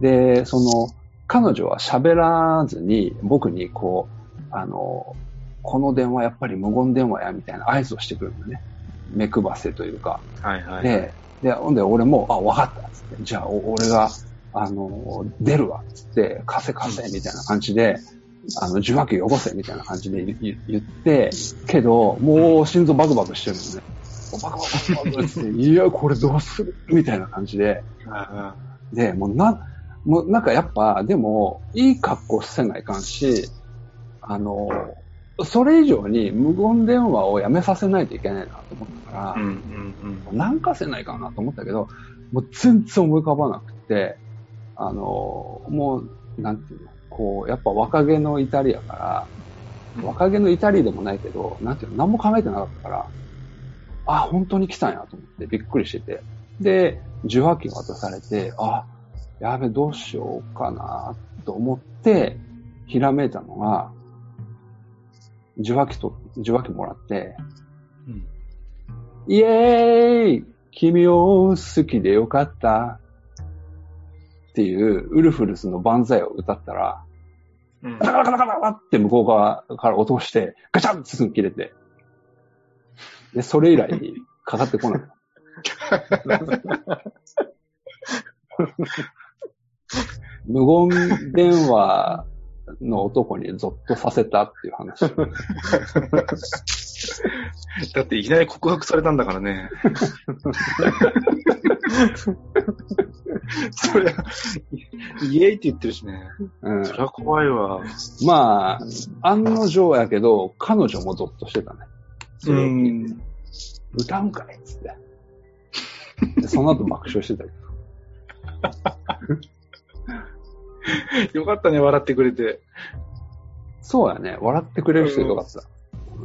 で、その、彼女は喋らずに、僕にこう、あの、この電話やっぱり無言電話や、みたいな合図をしてくるんだよね。目配せというか。はいはい。で、で、ほんで俺も、あ、わかったっつって、じゃあ、お俺が、あの、出るわ、つって、貸せ貸せ、みたいな感じで、あの、受話器よこせ、みたいな感じで言って、けど、もう心臓バクバクしてるのね。バクバクバクって、いや、これどうする？みたいな感じで、あで、もうな、もうなんかやっぱ、でも、いい格好せないかんし、あの、それ以上に無言電話をやめさせないといけないなと思ったから、あうんうんうん。なんかせないかなと思ったけど、もう全然思い浮かばなくて、あの、もう、なんていうの、こう、やっぱ若気の至りやから、若気の至りでもないけど、なんていうの、何も考えてなかったから、あ、本当に来たんやと思ってびっくりしてて。で、受話器渡されて、あ、やべ、どうしようかなと思って、ひらめいたのが、受話器と、受話器もらって、うんイエーイ君を好きでよかったっていうウルフルスの万歳を歌ったら、うんカタカタカタカタカタって向こう側から落として、ガチャンってすぐ切れて。で、それ以来かかってこない。無言電話の男にゾッとさせたっていう話。だっていきなり告白されたんだからね。そりゃ、イエーイって言ってるしね。うん、そりゃ怖いわ。まあ、案の定やけど、彼女もゾッとしてたね。それを聞いて歌うんかいっつって。でその後爆笑してたけど。よかったね、笑ってくれて。そうやね。笑ってくれる人よかった。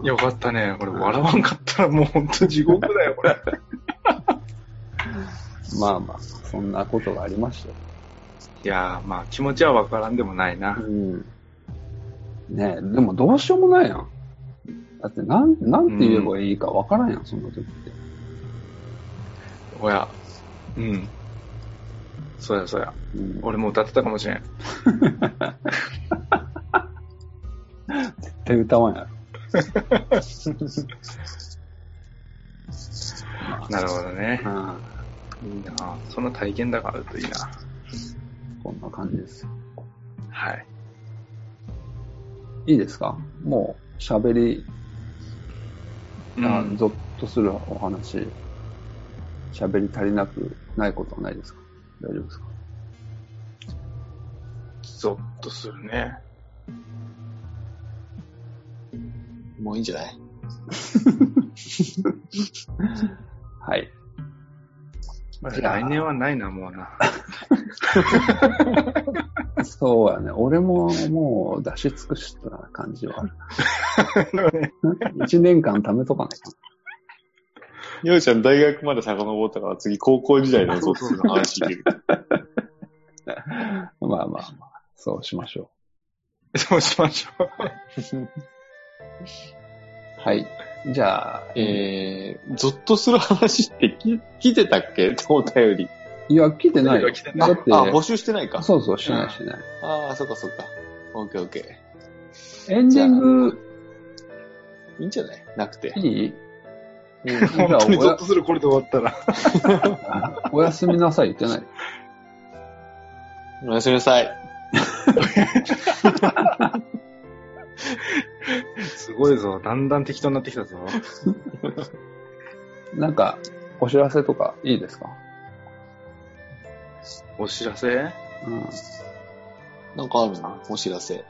よかったね。これ笑わんかったらもうほんと地獄だよ、これ。まあまあ、そんなことがありましたよ。いやー、まあ気持ちはわからんでもないな。うん。ねえ、でもどうしようもないやん。だってなん、なんて言えばいいかわからんやん、そんな時って。おや。うん。そうやそうや。うん、俺も歌ってたかもしれん。絶対歌わんやろ。なるほどね。うん。いいなその体験だからといいな。こんな感じですよ。はい。いいですか？もう、喋り、あうんゾッとするお話、喋り足りなくないことはないですか？大丈夫ですか？ゾッとするね。もういいんじゃない？来年はないな、もうな。そうやね。俺ももう出し尽くした感じはある。一年間貯めとかないかようちゃん大学まで遡ったから次高校時代のゾッとする話聞ける。な。まあまあまあ、そうしましょそうしましょう。う。はい。じゃあ、えー、ゾッとする話って聞聞いてたっけ？お便り。いや、来てないよ。来てないだって、あ、募集してないか。そうそう、してないしてない。ああ、そっかそっか。オッケーオッケエンディング、ー。いいんじゃない？なくて。いい？うん本当にゾッとするこれで終わったら。おやすみなさい言ってない。おやすみなさい。すごいぞ。だんだん適当になってきたぞ。なんか、お知らせとかいいですか？お知らせ？うん。なんかあるのお知らせ。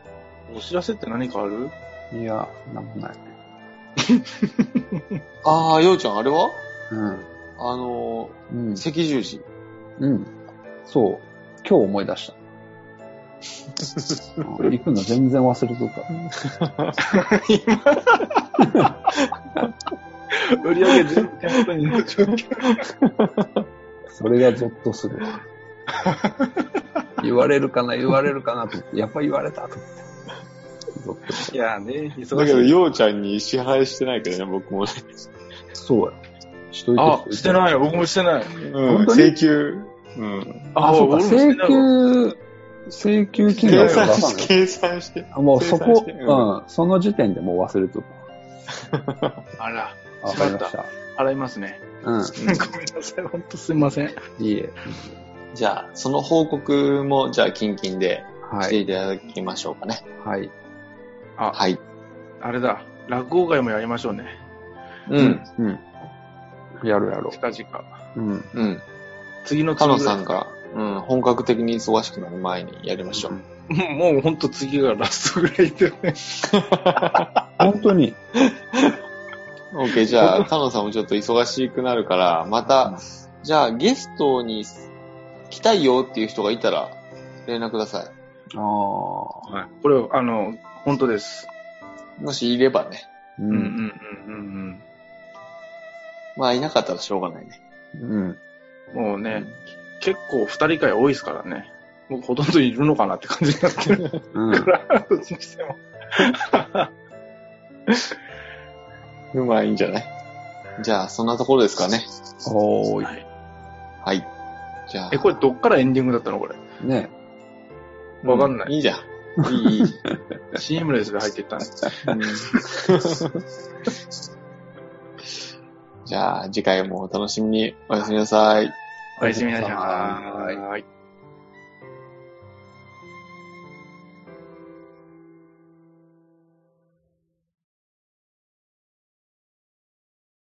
お知らせって何かある？いや、なんもない。ああ、ようちゃん、あれは？うん。あのうんー、。赤十字。うん。そう。今日思い出した。うん行くの全然忘れとった。売り上げ全部手元にの状況。それがゾッとするわ。言われるかな、言われるかなと思って、やっぱ言われたと。いやね、忙しい。だけど、ようちゃんに支配してないけどね、僕もね。そうや。しといて。あ、してないよ。僕もしてない。うん本当に？請求。うん。あ、そうか、請求、請求金計額が算し。計算して。あもうそこ、ううんん、その時点でもう忘れとっ あら、た。わかりました。払いますね。うん。ごめんなさい。ほんとすいません。いいえ。じゃあ、その報告も、じゃあ、キンキンでしてはい。いただきましょうかね。はい。あ、はい。あれだ。落語会もやりましょうね。うん。。うん。やろうやろ近々。う。うん。うん。次のカノ次さんが、うん、本格的に忙しくなる前にやりましょう。もうもうほんと次がラストぐらいでね。本当に。オッケー、じゃあ、カノさんもちょっと忙しくなるから、また、じゃあ、ゲストに来たいよっていう人がいたら、連絡くださああ。はい。これ、あの、本当です。い。もしいればね。ううんうんうんうんまあ、いなかったらしょうがないね。うん。うん。もうね、結構二人会多いですからね。僕ほとんどいるのかなって感じになってるうん。から、どっちにしても。うまいんじゃない？じゃあ、そんなところですかね。おーい。はい。じゃあ。え、これどっからエンディングだったのこれ？ねわかんない。いいじゃん。いい、いい。シームレスで入っていったね。じゃあ、次回もお楽しみに。おやすみなさい。おやすみなさい。はい。